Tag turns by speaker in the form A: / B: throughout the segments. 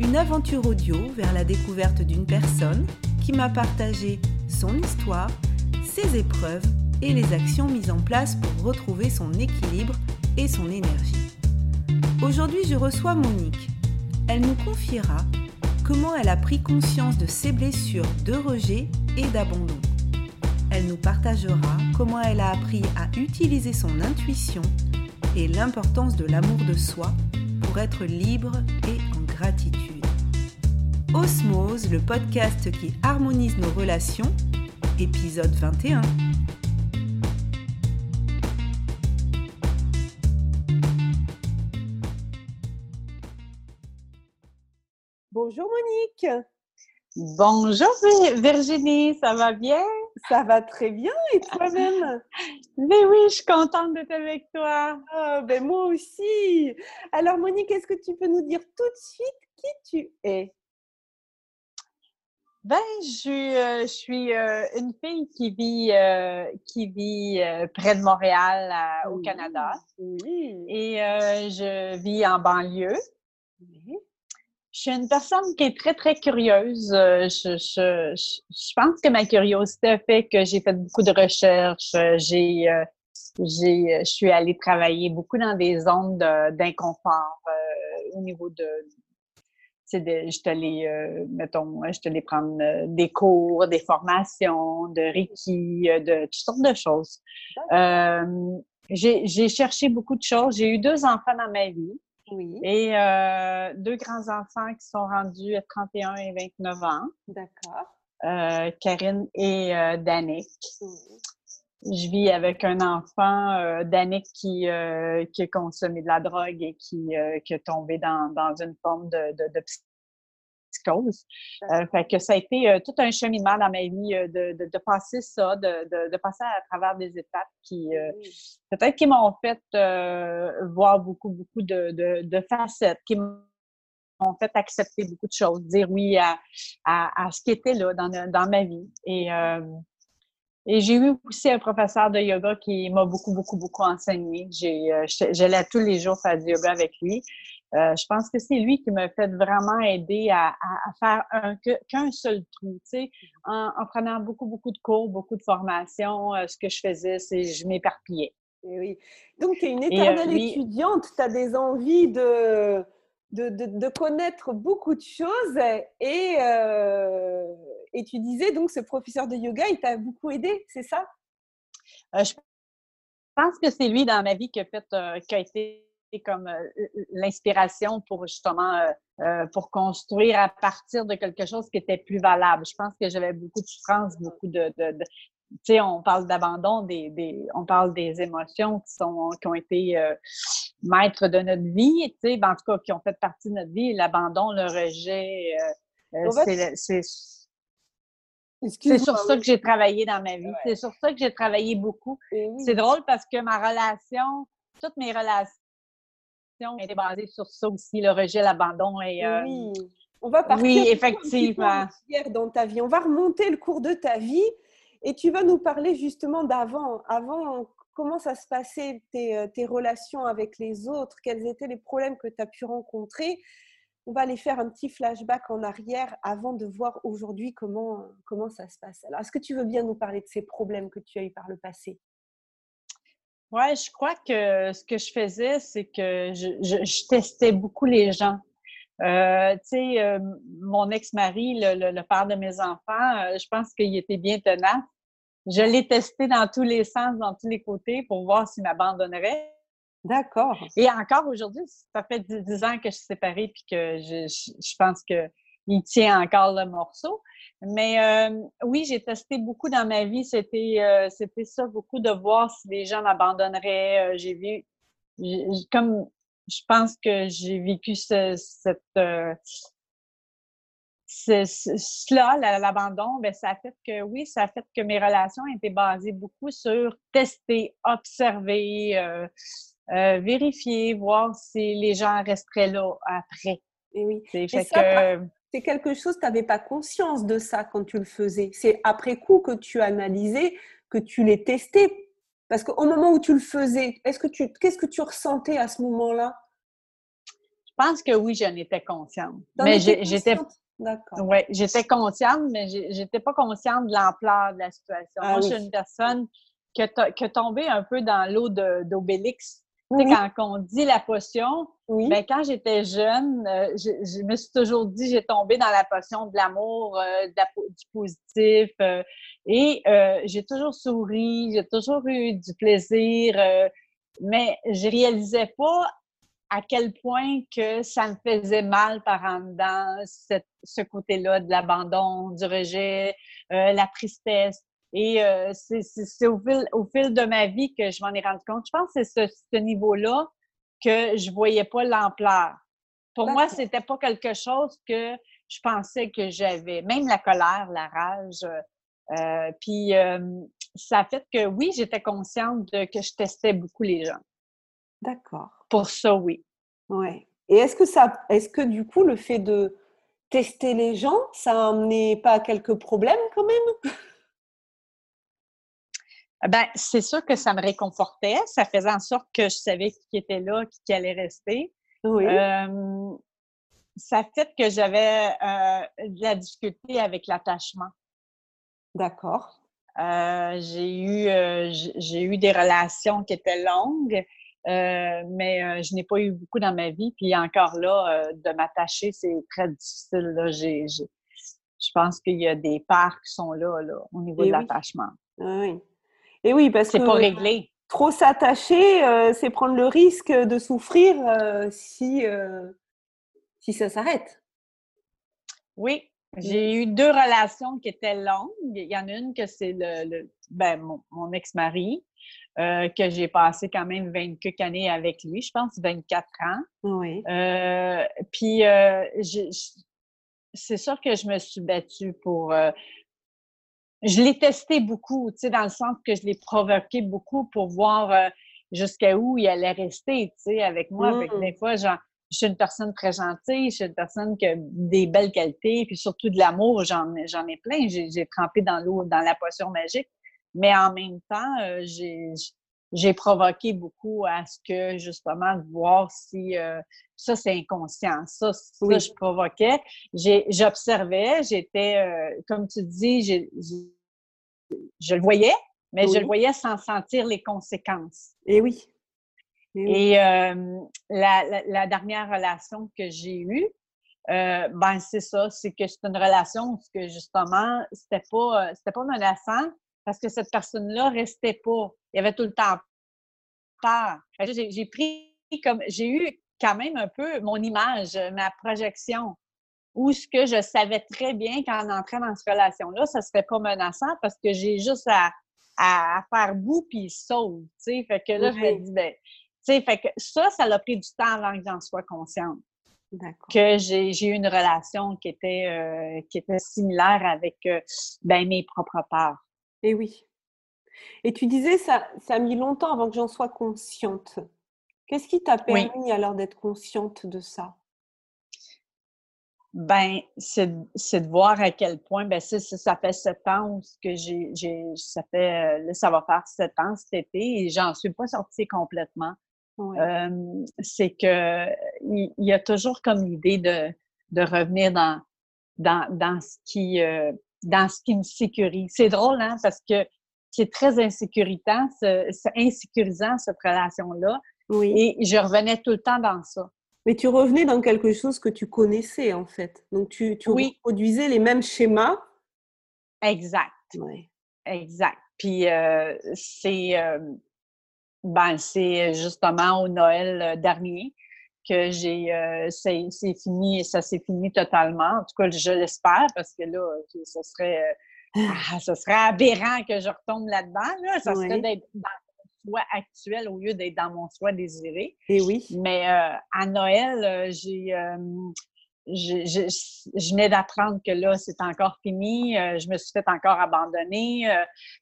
A: une aventure audio vers la découverte d'une personne qui m'a partagé son histoire, ses épreuves et les actions mises en place pour retrouver son équilibre et son énergie. Aujourd'hui, je reçois Monique. Elle nous confiera comment elle a pris conscience de ses blessures de rejet et d'abandon. Elle nous partagera comment elle a appris à utiliser son intuition et l'importance de l'amour de soi pour être libre et gratitude. Osmose, le podcast qui harmonise nos relations, épisode 21. Bonjour Monique.
B: Bonjour Virginie, ça va bien?
A: Ça va très bien et toi-même?
B: Mais oui, je suis contente d'être avec toi.
A: Oh, ben moi aussi. Alors Monique, est-ce que tu peux nous dire tout de suite qui tu es?
B: Ben, je, euh, je suis euh, une fille qui vit, euh, qui vit près de Montréal au Canada. Oui. Et je vis en banlieue. Oui. Je suis une personne qui est très, très curieuse. Je, je, je, pense que ma curiosité fait que j'ai fait beaucoup de recherches. J'ai, j'ai, je suis allée travailler beaucoup dans des zones d'inconfort au niveau de, je te les, euh, mettons, je te les prendre euh, des cours, des formations, de Reiki, euh, de toutes sortes de choses. j'ai cherché beaucoup de choses. J'ai eu deux enfants dans ma vie. Oui. Et deux grands-enfants qui sont rendus à 31 et 29 ans. D'accord. Karine et Danick. Je vis avec un enfant, euh, Danick, qui, qui a consommé de la drogue et qui, qui est tombé dans, dans une forme de, de, de cause. Euh, fait que ça a été euh, tout un cheminement dans ma vie euh, de, de, de, passer ça, de, de, passer à travers des étapes qui peut-être qui m'ont fait voir beaucoup, beaucoup de, facettes, qui m'ont fait accepter beaucoup de choses, dire oui à, à, à ce qui était là dans, dans ma vie. Et et j'ai eu aussi un professeur de yoga qui m'a beaucoup, beaucoup, beaucoup enseigné. J'allais tous les jours faire du yoga avec lui. Euh, je pense que c'est lui qui m'a fait vraiment aider à, faire un, qu'un seul trou. Tu sais, en, prenant beaucoup, beaucoup de cours, beaucoup de formations, euh, ce que je faisais, c'est je m'éparpillais.
A: Eh oui. Donc, tu es une euh, éternelle étudiante, tu as des envies de, de, de, connaître beaucoup de choses et, et tu disais donc ce professeur de yoga, il t'a beaucoup aidé, c'est ça?
B: je pense que c'est lui dans ma vie qui a, fait, qui a été comme euh, l'inspiration pour justement euh, euh, pour construire à partir de quelque chose qui était plus valable. Je pense que j'avais beaucoup de souffrance, beaucoup de, de, tu sais, on parle d'abandon, des, des, on parle des émotions qui sont qui ont été maîtres de notre vie, tu sais, ben, en tout cas qui ont fait partie de notre vie. L'abandon, le rejet, c'est c'est sur ça que j'ai travaillé dans ma vie. C'est sur ça que j'ai travaillé beaucoup. C'est drôle parce que ma relation, toutes mes relations était basée sur ça aussi, le rejet, l'abandon. Et,
A: euh, oui, on va partir
B: oui, effectivement.
A: dans ta vie. On va remonter le cours de ta vie et tu vas nous parler justement d'avant. Avant, comment ça se passait tes, euh, tes, relations avec les autres? Quels étaient les problèmes que tu as pu rencontrer? On va aller faire un petit flashback en arrière avant de voir aujourd'hui comment, comment ça se passe. Alors, est-ce que tu veux bien nous parler de ces problèmes que tu as eu par le passé?
B: Oui, je crois que ce que je faisais, c'est que je, je, testais beaucoup les gens. Euh, tu sais, euh, mon ex-mari, le, le, père de mes enfants, euh, je pense qu'il était bien tenace. Je l'ai testé dans tous les sens, dans tous les côtés, pour voir s'il m'abandonnerait.
A: D'accord.
B: Et encore aujourd'hui, ça fait dix ans que je suis séparée, puis que je, je pense qu'il tient encore le morceau. Mais euh, oui, j'ai testé beaucoup dans ma vie. C'était euh, c'était ça, beaucoup de voir si les gens m'abandonneraient. Euh, j'ai vu comme je pense que j'ai vécu ce, cette, euh, cela, l'abandon, ben, ça a fait que, oui, ça a fait que mes relations étaient basées beaucoup sur tester, observer, euh, euh, vérifier, voir si les gens resteraient là après.
A: Et oui. C'est que... C'est quelque chose, tu n'avais pas conscience de ça quand tu le faisais. C'est après coup que tu analysais, que tu les testais. Parce qu'au moment où tu le faisais, est-ce que tu, qu'est-ce que tu ressentais à ce moment-là?
B: Je pense que oui, j'en étais consciente. mais j'étais, D'accord. Oui, j'étais consciente, mais j'étais pas consciente de l'ampleur de la situation. Ah Moi, je suis une personne qui a, tombé un peu dans l'eau d'Obélix. Tu sais, quand on dit la potion, ben, quand j'étais jeune, euh, je, me suis toujours dit, j'ai tombé dans la potion de l'amour, euh, du positif. Euh, et j'ai toujours souri, j'ai toujours eu du plaisir, mais je réalisais pas à quel point que ça me faisait mal par en dedans, ce côté-là de l'abandon, du rejet, euh, la tristesse. Et euh, c'est au fil, au fil de ma vie que je m'en ai rendu compte. Je pense que c'est ce, ce niveau-là que je voyais pas l'ampleur. Pour moi, c'était pas quelque chose que je pensais que j'avais. Même la colère, la rage. Euh, puis ça a fait que oui, j'étais consciente de, que je testais beaucoup les gens.
A: D'accord.
B: Pour ça, oui.
A: Ouais. Et est-ce que ça, est-ce que du coup, le fait de tester les gens, ça n'amenait pas quelques problèmes quand même?
B: Ben, c'est sûr que ça me réconfortait. Ça faisait en sorte que je savais qui était là, qui, allait rester. Oui. ça fait que j'avais euh, de la difficulté avec l'attachement.
A: D'accord.
B: Euh, j'ai eu, euh, j'ai eu des relations qui étaient longues. Euh, mais euh, je n'ai pas eu beaucoup dans ma vie. Puis encore là, euh, de m'attacher, c'est très difficile. Là. je pense qu'il y a des parts qui sont là, là au niveau de l'attachement.
A: Oui. Et oui, parce que
B: c'est pas réglé.
A: Trop s'attacher, c'est prendre le risque de souffrir si, si ça s'arrête.
B: Oui, j'ai eu deux relations qui étaient longues. Il y en a une que c'est le, ben, mon ex-mari. Euh, que j'ai passé quand même 20 années avec lui, je pense 24 ans.
A: Oui.
B: Euh, puis, euh, c'est sûr que je me suis battue pour... je l'ai testé beaucoup, tu sais, dans le sens que je l'ai provoqué beaucoup pour voir jusqu'à où il allait rester, tu sais, avec moi. Avec, mmh. des fois, genre, je suis une personne très gentille, je suis une personne qui a des belles qualités, puis surtout de l'amour, j'en ai plein. J'ai trempé dans l'eau, dans la potion magique. Mais en même temps, euh, j'ai provoqué beaucoup à ce que, justement, de voir si euh, ça, c'est inconscient. Ça, ça je provoquais. J'observais, j'étais, euh, comme tu dis, je le voyais, mais je le voyais sans sentir les conséquences.
A: Et oui.
B: Et, la, la, dernière relation que j'ai eue, ben c'est ça, c'est que c'est une relation où que justement, c'était pas, c'était pas menaçant, parce que cette personne-là restait pas. Il y avait tout le temps peur. J'ai pris comme, j'ai eu quand même un peu mon image, ma projection, où ce que je savais très bien qu'en entrant dans cette relation-là, ça serait pas menaçant parce que j'ai juste à, à, faire bout puis sauve, tu sais. Fait que là, je me dis, ben, tu sais, fait que ça, ça a pris du temps avant que j'en sois consciente. Que j'ai eu une relation qui était, euh, qui était similaire avec euh, ben, mes propres peurs.
A: Et oui. Et tu disais, ça, ça a mis longtemps avant que j'en sois consciente. Qu'est-ce qui t'a permis alors d'être consciente de ça?
B: Ben, c'est de voir à quel point, ben, ça, ça fait sept ans que j'ai, ça fait, là, ça va faire sept ans cet été et j'en suis pas sortie complètement. c'est que il y, a toujours comme l'idée de, de revenir dans, dans, dans ce qui, euh, dans ce qui me sécurise. C'est drôle, hein, parce que c'est très insécuritant, c'est insécurisant, cette relation-là. Oui. Et je revenais tout le temps dans ça.
A: Mais tu revenais dans quelque chose que tu connaissais, en fait. Donc, tu, tu reproduisais les mêmes schémas.
B: Exact. Oui. Exact. Puis, euh, c'est euh, ben, justement au Noël euh, dernier que j'ai euh, c'est fini ça s'est fini totalement en tout cas je l'espère parce que là ce serait euh, ah, ce serait aberrant que je retombe là-dedans là ça serait d'être soi actuel au lieu d'être dans mon soi désiré.
A: Et eh oui.
B: Mais euh, à Noël, euh, j'ai je, je, je, venais d'apprendre que là, c'est encore fini. je me suis fait encore abandonner.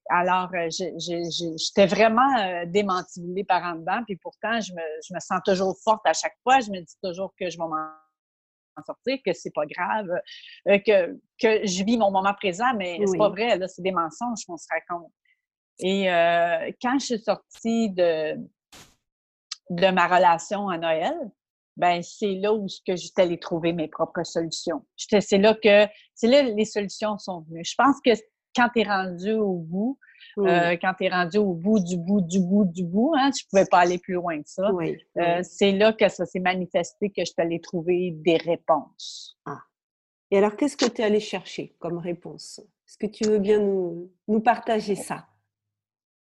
B: alors, j'étais vraiment démantibullée par en dedans. Puis pourtant, je me, je me sens toujours forte à chaque fois. Je me dis toujours que je vais m'en sortir, que c'est pas grave, euh, que, que je vis mon moment présent, mais c'est pas vrai, là, c'est des mensonges qu'on se raconte. Et euh, quand je suis sortie de, de ma relation à Noël, ben c'est là où que j'étais allée trouver mes propres solutions. C'est là que c'est là les solutions sont venues. Je pense que quand tu es rendu au bout, euh, quand tu es rendu au bout du bout du bout du bout, hein, tu pouvais pas aller plus loin que ça. Euh, c'est là que ça s'est manifesté que je t'allais trouver des réponses.
A: Ah. Et alors, qu'est-ce que tu es allé chercher comme réponse? Est-ce que tu veux bien nous, nous partager ça?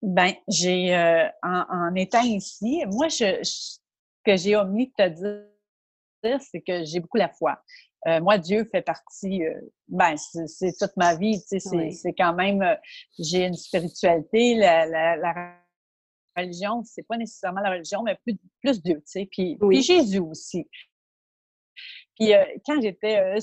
B: Ben, j'ai, euh, en, étant ici, moi, je, ce que j'ai omis de te dire, c'est que j'ai beaucoup la foi. Euh, moi, Dieu fait partie, euh, ben, c'est toute ma vie, tu sais, c'est quand même, euh, j'ai une spiritualité, la, la, la religion, c'est pas nécessairement la religion, mais plus, plus Dieu, tu sais, puis, puis Jésus aussi. Puis quand j'étais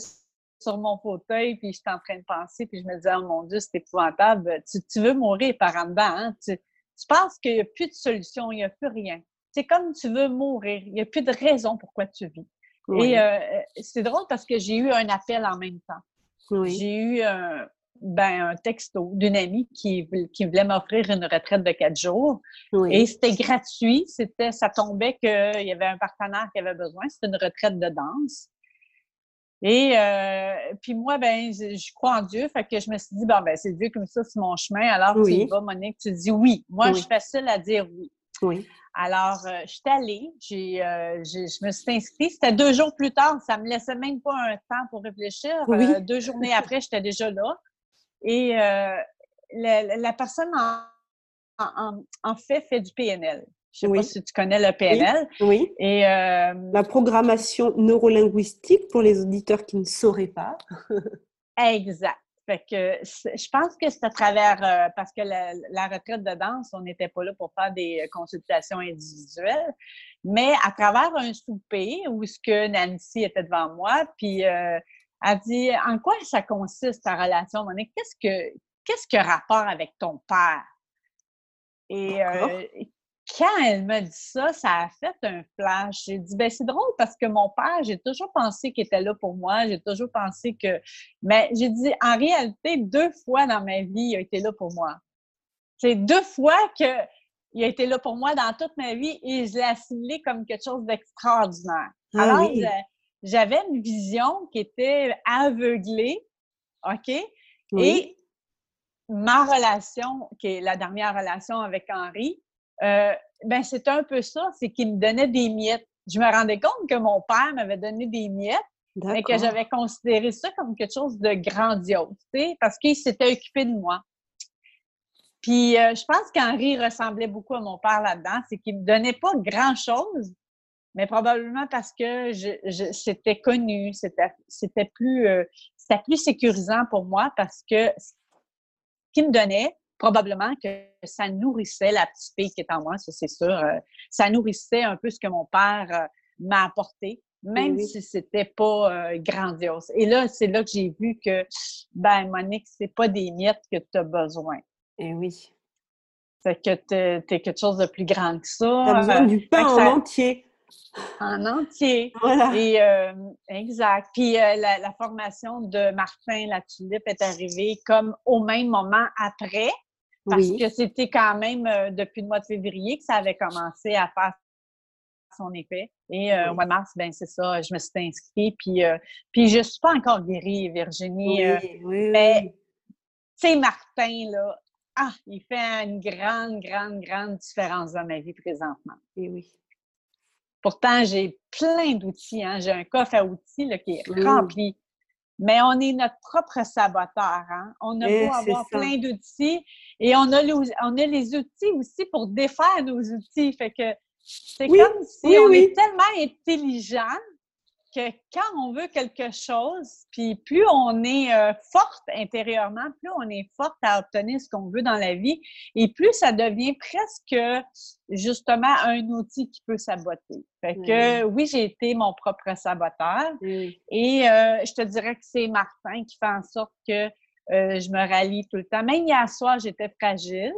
B: sur mon fauteuil, puis j'étais en train de penser, puis je me disais, oh mon Dieu, c'est épouvantable, tu, tu, veux mourir par en dedans, hein? Tu, tu penses qu'il n'y a plus de solution, il n'y a plus rien. C'est comme tu veux mourir, il n'y a plus de raison pourquoi tu vis. Et euh, c'est drôle parce que j'ai eu un appel en même temps. J'ai eu un, ben, un texto d'une amie qui, qui voulait m'offrir une retraite de quatre jours. Et c'était gratuit. C'était, ça tombait qu'il y avait un partenaire qui avait besoin. C'était une retraite de danse. Et euh, puis moi, ben, je, crois en Dieu. Fait que je me suis dit, bon, ben, c'est Dieu comme ça, c'est mon chemin. Alors, tu y vas, Monique, tu dis oui. Moi, je suis facile à dire oui.
A: Oui.
B: Alors, euh, je suis allée, euh, je me suis inscrite. C'était deux jours plus tard, ça me laissait même pas un temps pour réfléchir. Euh, deux journées après, j'étais déjà là. Et la, personne en, fait fait du PNL. Je ne sais pas si tu connais le PNL.
A: Oui. Et la programmation neurolinguistique pour les auditeurs qui ne sauraient pas.
B: exact. Fait que je pense que c'est à travers, euh, parce que la, retraite de danse, on n'était pas là pour faire des consultations individuelles, mais à travers un souper où ce que Nancy était devant moi, puis euh, elle dit En quoi ça consiste ta relation, Monique? Qu'est-ce que qu'est-ce que rapport avec ton père? Et euh, quand elle m'a dit ça, ça a fait un flash. J'ai dit, ben c'est drôle parce que mon père, j'ai toujours pensé qu'il était là pour moi. J'ai toujours pensé que. Mais j'ai dit, en réalité, deux fois dans ma vie, il a été là pour moi. C'est deux fois qu'il a été là pour moi dans toute ma vie et je l'ai assimilé comme quelque chose d'extraordinaire. Ah Alors, j'avais une vision qui était aveuglée, OK? Et ma relation, qui est la dernière relation avec Henri, euh, ben c'est un peu ça, c'est qu'il me donnait des miettes. Je me rendais compte que mon père m'avait donné des miettes, mais que j'avais considéré ça comme quelque chose de grandiose, parce qu'il s'était occupé de moi. Puis euh, je pense qu'Henri ressemblait beaucoup à mon père là-dedans, c'est qu'il me donnait pas grand-chose, mais probablement parce que je, c'était connu, c'était, c'était plus, euh, c'était plus sécurisant pour moi parce que ce qu'il me donnait, probablement que ça nourrissait la petite fille qui est en moi, ça c'est sûr. Euh, ça nourrissait un peu ce que mon père euh, m'a apporté, même si c'était pas euh, grandiose. Et là, c'est là que j'ai vu que, ben, Monique, c'est pas des miettes que tu as besoin.
A: Eh oui.
B: C'est que tu es, quelque chose de plus grand que ça.
A: Tu besoin du pain en entier.
B: En entier.
A: Voilà.
B: Et, exact. Puis la, la, formation de Martin La Tulipe est arrivée comme au même moment après. Parce que c'était quand même euh, depuis le mois de février que ça avait commencé à faire son effet. Et euh, au mois de mars, ben c'est ça, je me suis inscrite. Puis, euh, puis je suis pas encore guérie, Virginie.
A: Oui,
B: mais, tu sais, Martin, là, ah, il fait une grande, grande, grande différence dans ma vie présentement.
A: Et oui.
B: Pourtant, j'ai plein d'outils. Hein. J'ai un coffre à outils là, qui est rempli. Mais on est notre propre saboteur. Hein? On a beau avoir plein d'outils et on a, les, on a les outils aussi pour défaire nos outils. Fait que c'est comme si on est tellement intelligent que quand on veut quelque chose, puis plus on est euh, forte intérieurement, plus on est forte à obtenir ce qu'on veut dans la vie, et plus ça devient presque justement un outil qui peut saboter. Fait que oui, j'ai été mon propre saboteur, et euh, je te dirais que c'est Martin qui fait en sorte que euh, je me rallie tout le temps. Même hier soir, j'étais fragile.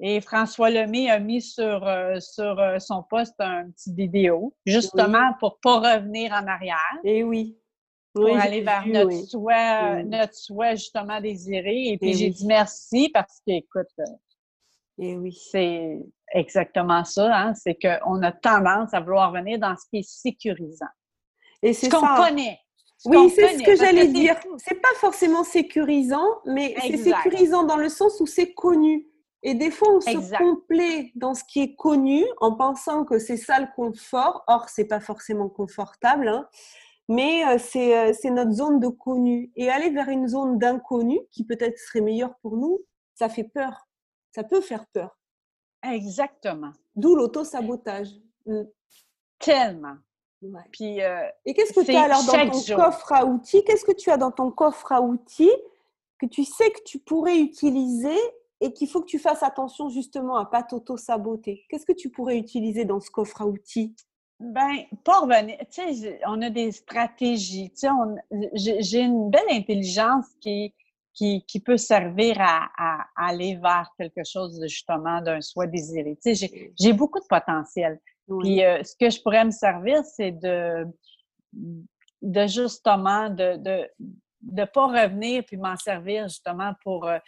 B: Et François Lemay a mis sur, euh, sur euh, son poste un petit vidéo, justement pour pour pas revenir en arrière.
C: Et eh oui.
B: Pour aller vers notre, souhait, notre souhait justement désiré. Et puis j'ai dit merci parce que, écoute,
C: et eh oui.
B: c'est exactement ça. Hein? C'est qu'on a tendance à vouloir venir dans ce qui est sécurisant. Et c'est ce qu'on connaît.
C: Oui, c'est ce que j'allais dire. C'est pas forcément sécurisant, mais c'est sécurisant dans le sens où c'est connu. Et des fois, on se complaît dans ce qui est connu en pensant que c'est ça le confort. Or, c'est pas forcément confortable, hein. mais euh, euh, c'est notre zone de connu. Et aller vers une zone d'inconnu qui peut-être serait meilleure pour nous, ça fait peur. Ça peut faire peur.
B: Exactement.
C: D'où l'auto-sabotage.
B: Mm. Tellement.
C: Puis, euh, et qu'est-ce que tu as alors dans ton coffre à outils? Qu'est-ce que tu as dans ton coffre à outils que tu sais que tu pourrais utiliser et qu'il faut que tu fasses attention justement à pas t'auto-saboter Qu'est-ce que tu pourrais utiliser dans ce coffre à outils?
B: Ben, pas revenir. Tu sais, on a des stratégies. Tu sais, j'ai une belle intelligence qui, qui, qui peut servir à, à, aller vers quelque chose de, justement d'un soi désiré. Tu sais, j'ai beaucoup de potentiel. Puis euh, ce que je pourrais me servir, c'est de, de justement de, de de pas revenir puis m'en servir justement pour euh,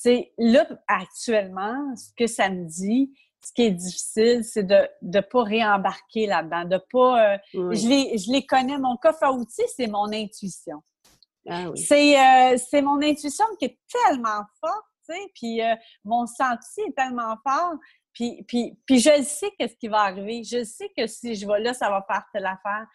B: sais là actuellement ce que ça me dit ce qui est difficile c'est de ne pas réembarquer là-dedans de pas euh, je les je les connais mon coffre à outils c'est mon intuition ah oui. c'est c'est mon intuition qui est tellement forte tu sais puis mon senti est tellement fort puis, puis, puis je sais qu'est-ce qui va arriver. Je sais que si je vais là, ça va faire telle affaire.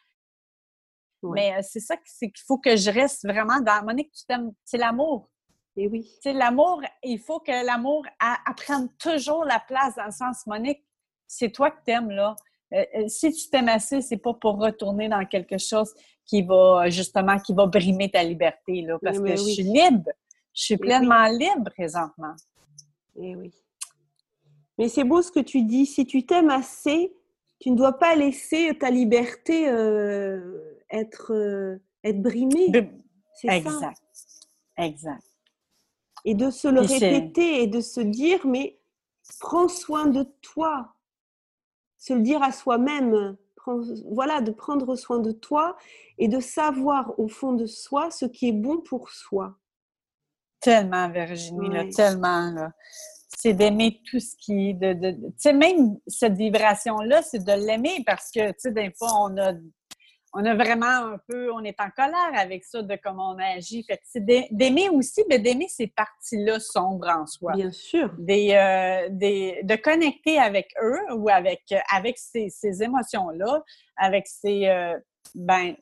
B: Mais euh, c'est ça qu'il faut que je reste vraiment dans. Monique, tu t'aimes, c'est l'amour.
C: Et oui.
B: C'est l'amour, il faut que l'amour apprenne toujours la place dans le sens, Monique, c'est toi que t'aimes, là. Euh, euh, si tu t'aimes assez, c'est pas pour retourner dans quelque chose qui va, justement, qui va brimer ta liberté, là. Parce que je suis libre. Je suis pleinement libre présentement.
C: Et oui. Mais c'est beau ce que tu dis. Si tu t'aimes assez, tu ne dois pas laisser ta liberté euh, être, euh, être brimée.
B: C'est exact. Exact.
C: Et de se le répéter et de se dire, mais prends soin de toi. Se le dire à soi-même. Voilà, de prendre soin de toi et de savoir au fond de soi ce qui est bon pour soi.
B: Tellement, Virginie, tellement. Là c'est d'aimer tout ce qui de, de, tu sais même cette vibration là c'est de l'aimer parce que tu sais des fois on a on a vraiment un peu on est en colère avec ça de comment on agit. Fait c'est d'aimer aussi mais d'aimer ces parties là sombres en soi.
C: Bien sûr.
B: Des, euh, des de connecter avec eux ou avec avec ces, ces émotions là avec ces euh, ben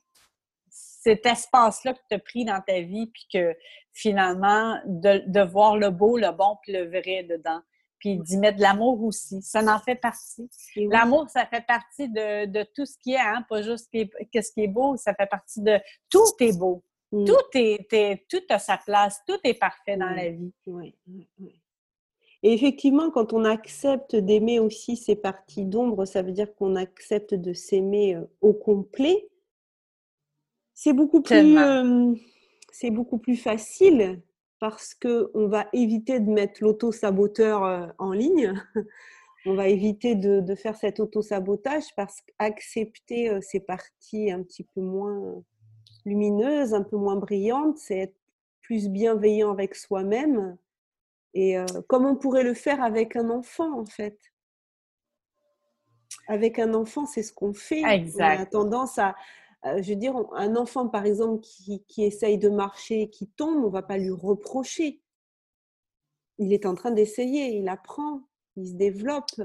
B: cet espace-là que tu as pris dans ta vie, puis que finalement, de, voir le beau, le bon, puis le vrai dedans. Puis d'y mettre de l'amour aussi. Ça en fait partie. L'amour, ça fait partie de, tout ce qui est, hein? pas juste ce qui est, beau, ça fait partie de tout est beau. Mm. Tout, est, tout a sa place, tout est parfait dans la vie.
C: Oui, Et effectivement, quand on accepte d'aimer aussi ces parties d'ombre, ça veut dire qu'on accepte de s'aimer euh, au complet c'est beaucoup plus, c'est beaucoup plus facile parce que on va éviter de mettre l'auto-saboteur en ligne. on va éviter de, faire cet auto-sabotage parce qu'accepter ces parties un petit peu moins lumineuses, un peu moins brillantes, c'est être plus bienveillant avec soi-même. Et comme on pourrait le faire avec un enfant, en fait. Avec un enfant, c'est ce qu'on fait.
B: Exact.
C: On a tendance à, euh, je veux dire, un enfant, par exemple, qui, qui essaye de marcher, qui tombe, on va pas lui reprocher. Il est en train d'essayer, il apprend, il se développe.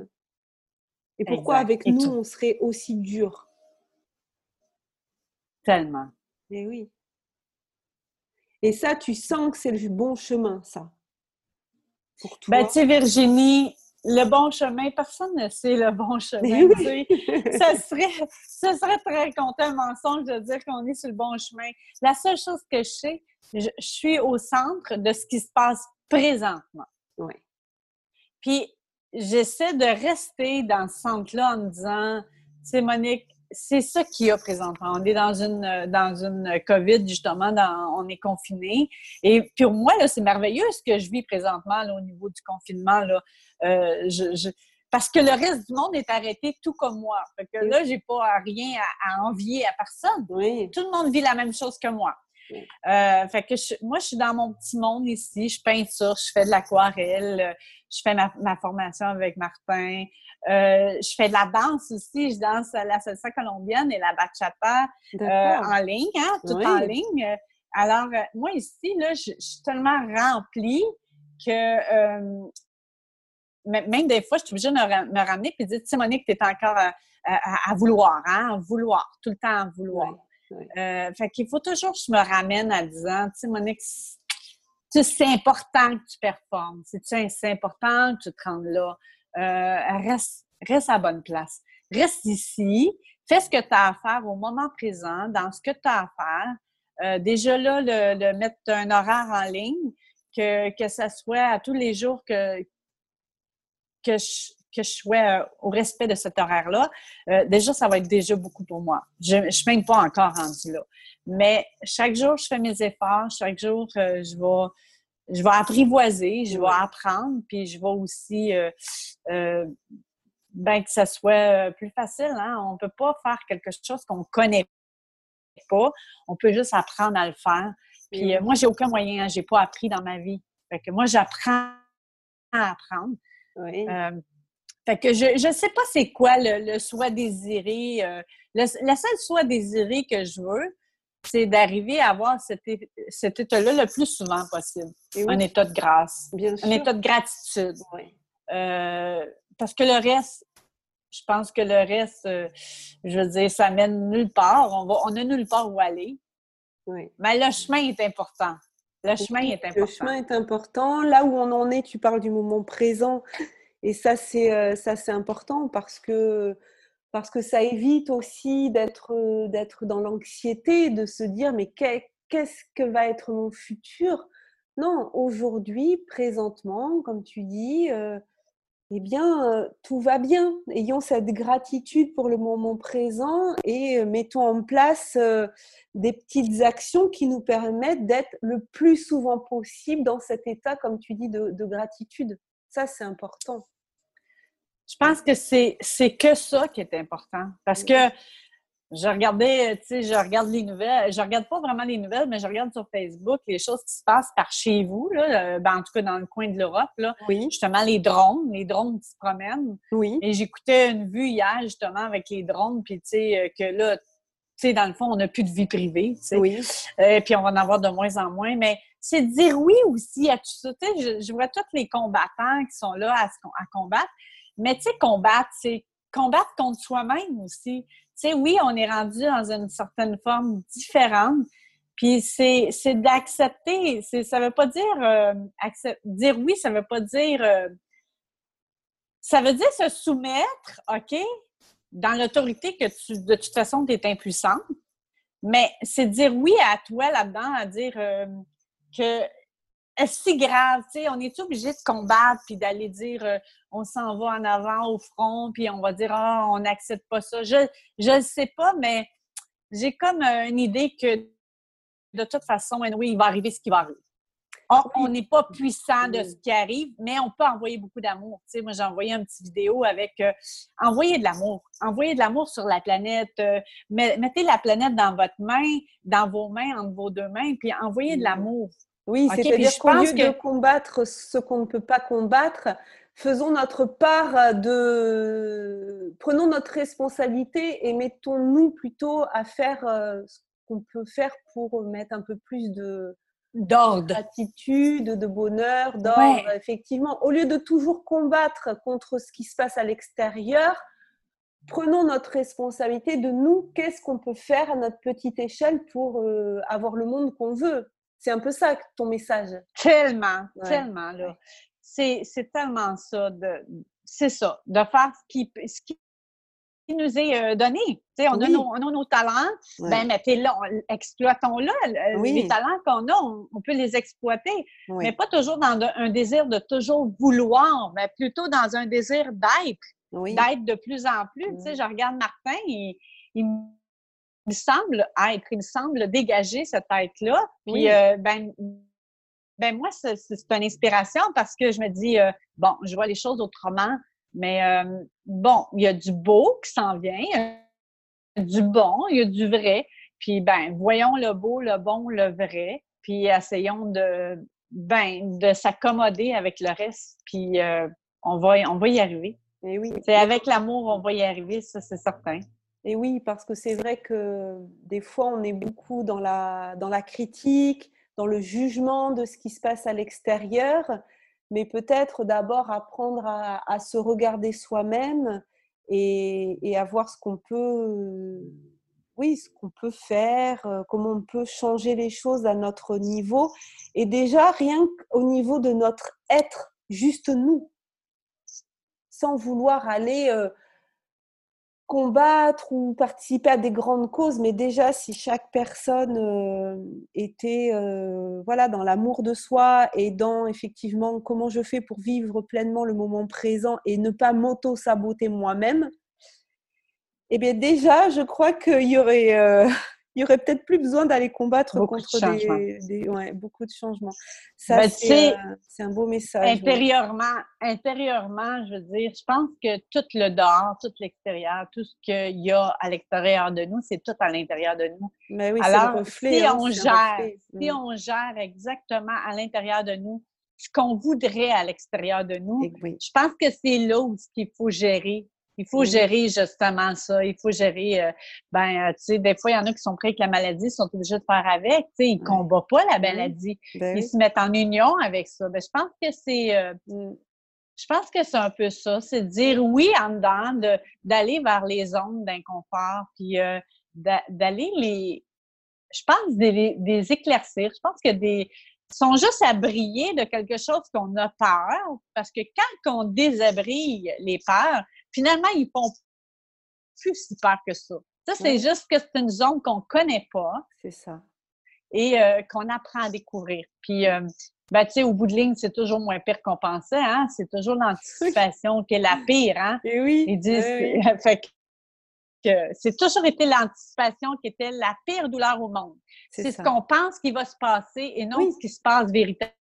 C: Et pourquoi avec nous, on serait aussi dur?
B: Tellement.
C: Et eh oui. Et ça, tu sens que c'est le bon chemin, ça.
B: Pour toi. Ben, tu sais, Virginie, le bon chemin, personne ne sait le bon chemin. ça, serait, ça serait très un mensonge de dire qu'on est sur le bon chemin. La seule chose que je sais, je, suis au centre de ce qui se passe présentement.
C: Oui.
B: Puis, j'essaie de rester dans ce centre-là en me disant, c'est Monique, c'est ça qu'il y a présentement. On est dans une dans une COVID justement, on est confiné. Et pour moi là, c'est merveilleux ce que je vis présentement au niveau du confinement là. Euh, parce que le reste du monde est arrêté tout comme moi. Fait que là, j'ai pas rien à, envier à personne. Tout le monde vit la même chose que moi. Euh, fait que moi, je suis dans mon petit monde ici. Je peinture, je fais de l'aquarelle, je fais ma, formation avec Martin. Euh, je fais de la danse aussi. Je danse la salsa colombienne et la bachata en ligne, hein, tout en ligne. Alors, moi ici, là, je, suis tellement remplie que même des fois, je suis obligée de me, ramener et de dire, tu sais, Monique, tu es encore à, vouloir, hein, à vouloir, tout le temps à vouloir. Euh, fait qu'il faut toujours que je me ramène à disant, tu sais, Monique, c'est important que tu performes. C'est important que tu te rendes là. Euh, reste, reste à la bonne place. Reste ici. Fais ce que tu as à faire au moment présent, dans ce que tu as à faire. Euh, déjà là, le, mettre un horaire en ligne, que, que ça soit à tous les jours que, que je, que je sois euh, au respect de cet horaire-là, euh, déjà, ça va être déjà beaucoup pour moi. Je ne suis même pas encore rendue là. Mais chaque jour, je fais mes efforts. Chaque jour, euh, je vais je vais apprivoiser, je vais apprendre, puis je vais aussi ben, que ça soit plus facile. Hein? On ne peut pas faire quelque chose qu'on ne connaît pas. On peut juste apprendre à le faire. Puis moi, j'ai aucun moyen. Hein? Je n'ai pas appris dans ma vie. Fait que moi, j'apprends à apprendre.
C: Oui.
B: Fait que je ne sais pas c'est quoi le, le, soi désiré. Euh, le, la seule soi désiré que je veux, c'est d'arriver à avoir cet, cet état-là le plus souvent possible. Un état de grâce. un état de gratitude. Euh, parce que le reste, je pense que le reste, euh, je veux dire, ça mène nulle part. On, va, on a nulle part où aller.
C: Oui.
B: Mais le chemin est important. Le chemin est important.
C: Le chemin est important. Là où on en est, tu parles du moment présent. Et ça, c'est euh, ça, c'est important parce que parce que ça évite aussi d'être euh, d'être dans l'anxiété, de se dire mais qu'est-ce que va être mon futur? Non, aujourd'hui, présentement, comme tu dis, euh, eh bien, tout va bien. Ayons cette gratitude pour le moment présent et mettons en place des petites actions qui nous permettent d'être le plus souvent possible dans cet état, comme tu dis, de gratitude. Ça, c'est important.
B: Je pense que c'est, c'est que ça qui est important. Parce que je regardais, tu sais, je regarde les nouvelles. Je regarde pas vraiment les nouvelles, mais je regarde sur Facebook les choses qui se passent par chez vous, là, euh, ben, en tout cas dans le coin de l'Europe. Là.
C: Oui.
B: Justement, les drones, les drones qui se promènent.
C: Oui.
B: Et j'écoutais une vue hier, justement, avec les drones, puis tu sais, euh, que là, tu sais, dans le fond, on n'a plus de vie privée, tu sais.
C: Oui.
B: Euh, et puis on va en avoir de moins en moins. Mais c'est de dire oui aussi à tout ça. Tu sais, je, je vois tous les combattants qui sont là à, à combattre. Mais tu sais, combattre, c'est combattre contre soi-même aussi. Tu sais, oui, on est rendu dans une certaine forme différente. Puis c'est, d'accepter. C'est, ça veut pas dire euh, dire oui, ça veut pas dire euh, ça veut dire se soumettre, OK, dans l'autorité que tu, de toute façon, tu es impuissante. Mais c'est dire oui à toi là-dedans, à dire euh, que si grave, tu sais, on est obligé de combattre puis d'aller dire euh, on s'en va en avant au front puis on va dire ah on n'accepte pas ça. Je je ne sais pas mais j'ai comme euh, une idée que de toute façon oui, il va arriver ce qui va arriver. On n'est pas puissant de ce qui arrive, mais on peut envoyer beaucoup d'amour. Tu sais, moi, j'ai envoyé une petite vidéo avec euh, envoyer de l'amour. Envoyer de l'amour sur la planète. mettez la planète dans votre main, dans vos mains, entre vos deux mains, puis envoyez de l'amour.
C: Oui, c'est-à-dire qu'au lieu de combattre ce qu'on ne peut pas combattre, faisons notre part de... Prenons notre responsabilité et mettons-nous plutôt à faire euh, ce qu'on peut faire pour mettre un peu plus de
B: d'ordre,
C: d'attitude, de bonheur, d'ordre, effectivement. Au lieu de toujours combattre contre ce qui se passe à l'extérieur, prenons notre responsabilité de nous, qu'est-ce qu'on peut faire à notre petite échelle pour euh, avoir le monde qu'on veut. C'est un peu ça ton message.
B: Tellement, tellement, là. C'est tellement ça. De, c'est ça, de faire ce qui, ce qui nous est euh, donné. on, a nos, on, a nos, talents, ben, mettez-le, exploitons-le. Les talents qu'on a, on, peut les exploiter, mais pas toujours dans un désir de toujours vouloir, mais plutôt dans un désir d'être, d'être de plus en plus. Je regarde Martin, il, il me semble être, il semble dégager cette tête-là. Puis, euh, ben, ben moi, c'est une inspiration parce que je me dis, euh, bon, je vois les choses autrement. Mais euh, bon, il y a du beau qui s'en vient, du bon, il y a du vrai. Puis ben, voyons le beau, le bon, le vrai, puis essayons de ben de s'accommoder avec le reste. Puis euh, on va on va y arriver. Et oui. C'est avec l'amour on va y arriver, ça c'est certain.
C: Et oui, parce que c'est vrai que des fois on est beaucoup dans la dans la critique, dans le jugement de ce qui se passe à l'extérieur mais peut-être d'abord apprendre à, se regarder soi-même et, à voir ce qu'on peut, oui, ce peut faire, euh, comment on peut changer les choses à notre niveau. Et déjà, rien qu'au niveau de notre être, juste nous, sans vouloir aller euh, combattre ou participer à des grandes causes, mais déjà si chaque personne euh, était euh, voilà dans l'amour de soi et dans effectivement comment je fais pour vivre pleinement le moment présent et ne pas m'auto saboter moi-même, eh bien déjà je crois qu'il y aurait euh, il y aurait peut-être plus besoin d'aller combattre contre des, ouais, beaucoup de changements. Ça, ben, euh, c'est un beau message.
B: Intérieurement, intérieurement, je veux dire, je pense que tout le dehors, tout l'extérieur, tout ce qu'il y a à l'extérieur de nous, c'est tout à l'intérieur de nous.
C: Mais oui, Alors, reflet,
B: si hein, on gère, si on gère exactement à l'intérieur de nous ce qu'on voudrait à l'extérieur de nous, je pense que c'est là où il faut gérer il faut gérer justement ça. Il faut gérer, euh, ben, euh, tu sais, des fois, il y en a qui sont prêts avec la maladie, ils sont obligés de faire avec. Tu sais, ils ne combattent pas la maladie. Ben ils se mettent en union avec ça. Ben, je pense que c'est. Euh, mm. je pense que c'est un peu ça, c'est de dire oui en dedans, d'aller vers les zones d'inconfort, puis d'aller les, je pense, des, des éclaircir. Je pense que des, sont juste à briller de quelque chose qu'on a peur, parce que quand on désabrille les peurs, finalement, ils font plus si peur que ça. Ça, c'est juste que c'est une zone qu'on ne connaît pas.
C: C'est ça.
B: Et euh, qu'on apprend à découvrir. Puis, euh, ben, tu sais, au bout de ligne, c'est toujours moins pire qu'on pensait, hein? C'est toujours l'anticipation qui est la pire, hein?
C: Et oui.
B: Ils disent, fait que c'est toujours été l'anticipation qui était la pire douleur au monde. C'est ce qu'on pense qui va se passer et non ce qui se passe véritablement.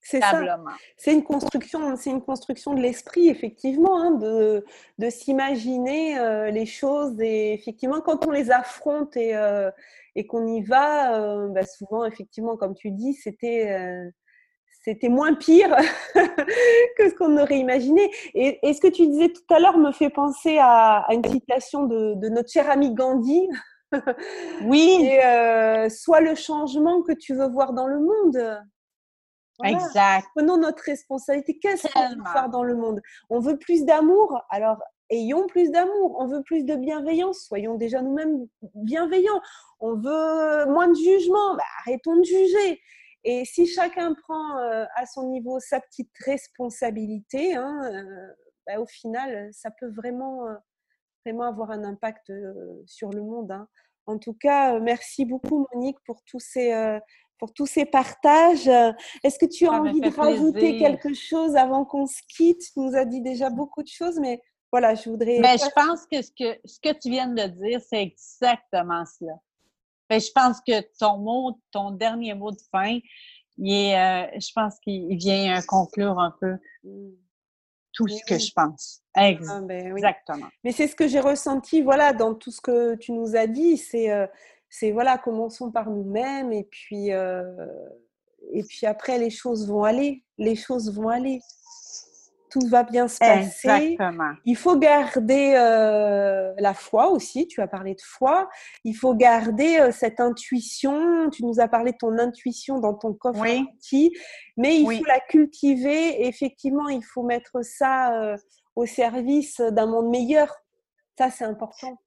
C: C'est ça. C'est une construction, c'est une construction de l'esprit effectivement, hein, de, de s'imaginer euh, les choses et effectivement quand on les affronte et, euh, et qu'on y va, euh, bah, souvent effectivement comme tu dis, c'était c'était moins pire que ce qu'on aurait imaginé. Et, et, ce que tu disais tout à l'heure me fait penser à, à une citation de, de, notre cher ami Gandhi.
B: oui.
C: Et, soit le changement que tu veux voir dans le monde.
B: Exact.
C: Prenons notre responsabilité. Qu'est-ce qu'on veut faire dans le monde? On veut plus d'amour, alors ayons plus d'amour. On veut plus de bienveillance, soyons déjà nous-mêmes bienveillants. On veut moins de jugement, bah, arrêtons de juger. Et si chacun prend euh, à son niveau sa petite responsabilité, hein, euh, bah, au final, ça peut vraiment, euh, vraiment avoir un impact sur le monde. Hein. En tout cas, merci beaucoup Monique pour tous ces, pour tous ces partages. Est-ce que tu as envie de rajouter quelque chose avant qu'on se quitte? Tu nous as dit déjà beaucoup de choses, mais voilà, je voudrais.
B: Mais je pense que ce, que ce que tu viens de dire, c'est exactement cela. Mais je pense que ton mot, ton dernier mot de fin, il est, euh, je pense qu'il vient conclure un peu mmh. tout ce que je pense. Ah, ben exactement.
C: Mais c'est ce que j'ai ressenti, voilà, dans tout ce que tu nous as dit. C'est euh, c'est voilà, commençons par nous-mêmes et puis euh, et puis après les choses vont aller, les choses vont aller. Tout va bien se passer.
B: Exactement.
C: Il faut garder euh, la foi aussi. Tu as parlé de foi. Il faut garder euh, cette intuition. Tu nous as parlé de ton intuition dans ton coffre oui. mais il faut la cultiver. effectivement, il faut mettre ça au service d'un monde meilleur. Ça, c'est important.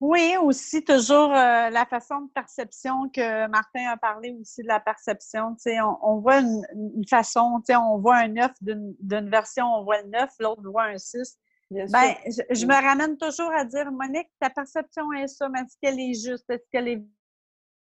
B: Oui, aussi toujours euh, la façon de perception que Martin a parlé aussi de la perception. On, on voit une, façon, on voit un 9 d'une version, on voit le 9, l'autre voit un 6. ben, je, me ramène toujours à dire, Monique, ta perception est ça, mais est-ce qu'elle est juste? Est-ce qu'elle est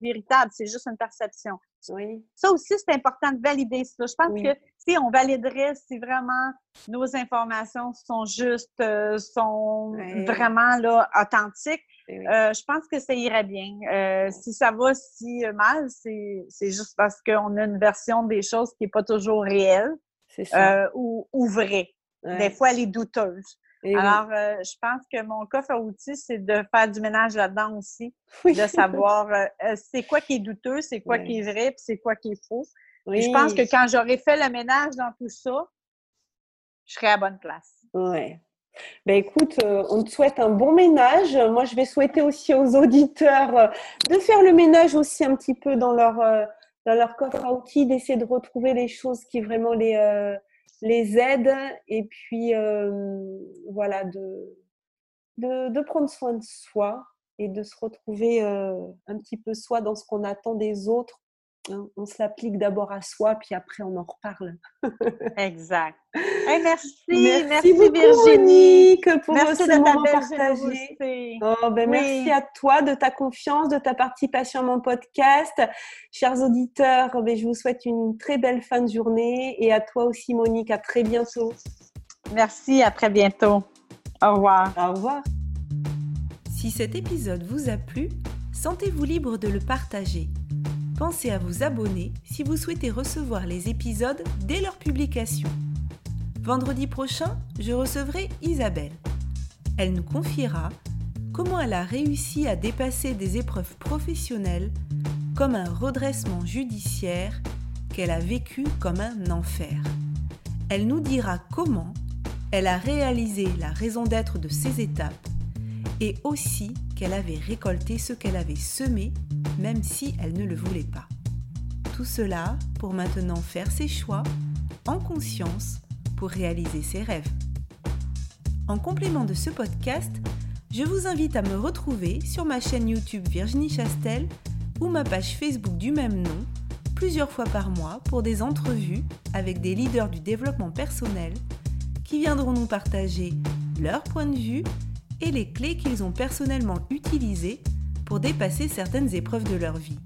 B: véritable? C'est juste une perception. Oui. Ça aussi, c'est important de valider ça. Je pense que si on validerait si vraiment nos informations sont justes, euh, sont vraiment là, authentiques, euh, je pense que ça irait bien. Euh, si ça va si mal, c'est juste parce qu'on a une version des choses qui n'est pas toujours réelle ou, ou, vraie. Des fois, elle est douteuse. Alors, euh, je pense que mon coffre à outils, c'est de faire du ménage là-dedans aussi, de savoir euh, euh, c'est quoi qui est douteux, c'est quoi qui est vrai, puis c'est quoi qui est faux. Je pense que quand j'aurai fait le ménage dans tout ça, je serai à bonne place.
C: Oui. Ben écoute, on te souhaite un bon ménage. Moi, je vais souhaiter aussi aux auditeurs de faire le ménage aussi un petit peu dans leur, dans leur coffre à outils, d'essayer de retrouver les choses qui vraiment les les aides et puis voilà de, de, prendre soin de soi et de se retrouver un petit peu soi dans ce qu'on attend des autres on se l'applique d'abord à soi, puis après on en reparle.
B: exact. merci, merci, Virginie.
C: pour merci ce moment partagé. Oh, ben Merci à toi de ta confiance, de ta participation à mon podcast. Chers auditeurs, ben, je vous souhaite une très belle fin de journée et à toi aussi Monique, à très bientôt.
B: Merci, à très bientôt. Au revoir.
C: Au revoir.
A: Si cet épisode vous a plu, sentez-vous libre de le partager pensez à vous abonner si vous souhaitez recevoir les épisodes dès leur publication. Vendredi prochain, je recevrai Isabelle. Elle nous confiera comment elle a réussi à dépasser des épreuves professionnelles comme un redressement judiciaire qu'elle a vécu comme un enfer. Elle nous dira comment elle a réalisé la raison d'être de ces étapes et aussi qu'elle avait récolté ce qu'elle avait semé même si elle ne le voulait pas. Tout cela pour maintenant faire ses choix en conscience pour réaliser ses rêves. En complément de ce podcast, je vous invite à me retrouver sur ma chaîne YouTube Virginie Chastel ou ma page Facebook du même nom plusieurs fois par mois pour des entrevues avec des leaders du développement personnel qui viendront nous partager leur point de vue et les clés qu'ils ont personnellement utilisées pour dépasser certaines épreuves de leur vie.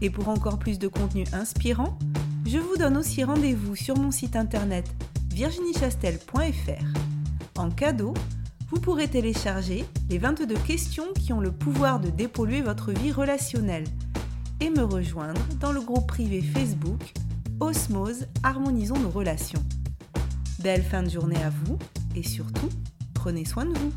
A: Et pour encore plus de contenu inspirant, je vous donne aussi rendez-vous sur mon site internet virginiechastel.fr. En cadeau, vous pourrez télécharger les 22 questions qui ont le pouvoir de dépolluer votre vie relationnelle et me rejoindre dans le groupe privé Facebook Osmose Harmonisons nos relations. Belle fin de journée à vous et surtout, prenez soin de vous.